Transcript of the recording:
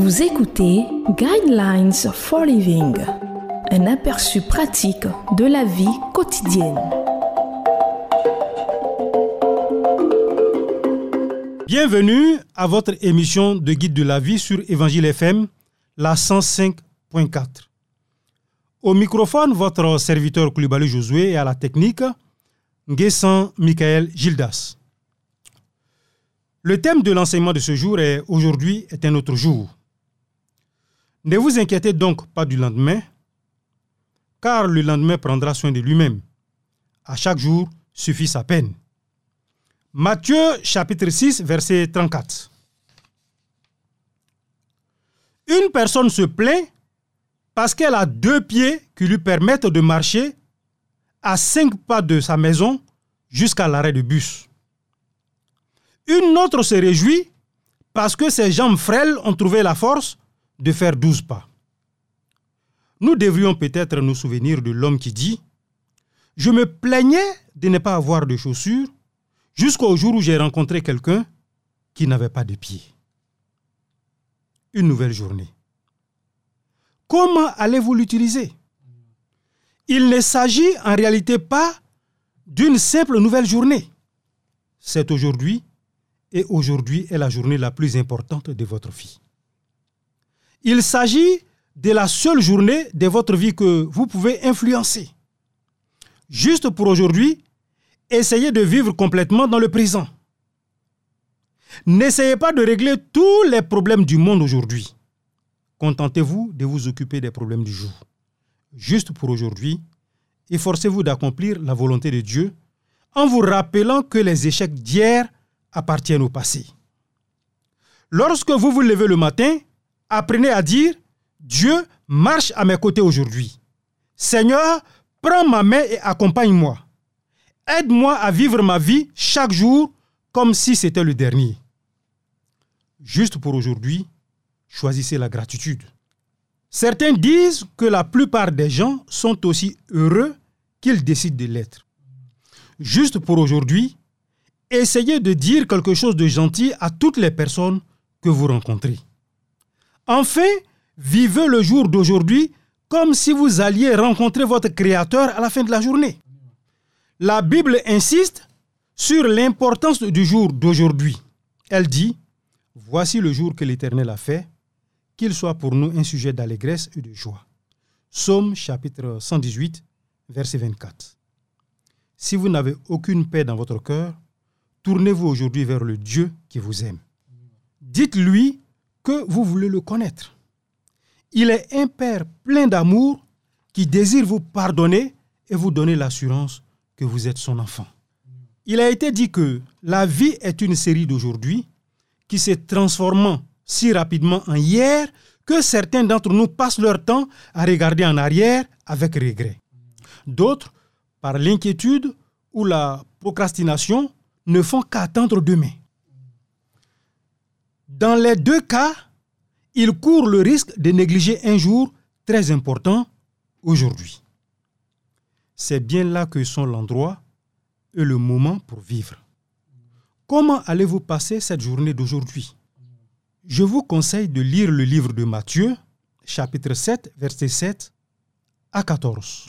Vous écoutez Guidelines for Living, un aperçu pratique de la vie quotidienne. Bienvenue à votre émission de guide de la vie sur Évangile FM, la 105.4. Au microphone, votre serviteur Koulibaly Josué et à la technique, Nguessan Michael Gildas. Le thème de l'enseignement de ce jour est Aujourd'hui est un autre jour. Ne vous inquiétez donc pas du lendemain, car le lendemain prendra soin de lui-même. À chaque jour suffit sa peine. Matthieu chapitre 6, verset 34. Une personne se plaint parce qu'elle a deux pieds qui lui permettent de marcher à cinq pas de sa maison jusqu'à l'arrêt de bus. Une autre se réjouit parce que ses jambes frêles ont trouvé la force de faire douze pas. Nous devrions peut-être nous souvenir de l'homme qui dit Je me plaignais de ne pas avoir de chaussures jusqu'au jour où j'ai rencontré quelqu'un qui n'avait pas de pieds. Une nouvelle journée. Comment allez-vous l'utiliser? Il ne s'agit en réalité pas d'une simple nouvelle journée. C'est aujourd'hui et aujourd'hui est la journée la plus importante de votre vie. Il s'agit de la seule journée de votre vie que vous pouvez influencer. Juste pour aujourd'hui, essayez de vivre complètement dans le présent. N'essayez pas de régler tous les problèmes du monde aujourd'hui. Contentez-vous de vous occuper des problèmes du jour. Juste pour aujourd'hui, efforcez-vous d'accomplir la volonté de Dieu en vous rappelant que les échecs d'hier appartiennent au passé. Lorsque vous vous levez le matin, apprenez à dire, Dieu marche à mes côtés aujourd'hui. Seigneur, prends ma main et accompagne-moi. Aide-moi à vivre ma vie chaque jour comme si c'était le dernier. Juste pour aujourd'hui, choisissez la gratitude. Certains disent que la plupart des gens sont aussi heureux qu'ils décident de l'être. Juste pour aujourd'hui, essayez de dire quelque chose de gentil à toutes les personnes que vous rencontrez. Enfin, vivez le jour d'aujourd'hui comme si vous alliez rencontrer votre Créateur à la fin de la journée. La Bible insiste sur l'importance du jour d'aujourd'hui. Elle dit, Voici le jour que l'Éternel a fait, qu'il soit pour nous un sujet d'allégresse et de joie. Psaume chapitre 118, verset 24. Si vous n'avez aucune paix dans votre cœur, tournez-vous aujourd'hui vers le Dieu qui vous aime. Dites-lui que vous voulez le connaître. Il est un Père plein d'amour qui désire vous pardonner et vous donner l'assurance que vous êtes son enfant. Il a été dit que la vie est une série d'aujourd'hui qui se transformant si rapidement en hier que certains d'entre nous passent leur temps à regarder en arrière avec regret. D'autres, par l'inquiétude ou la procrastination, ne font qu'attendre demain. Dans les deux cas, ils courent le risque de négliger un jour très important aujourd'hui. C'est bien là que sont l'endroit et le moment pour vivre. Comment allez-vous passer cette journée d'aujourd'hui? Je vous conseille de lire le livre de Matthieu, chapitre 7, verset 7 à 14.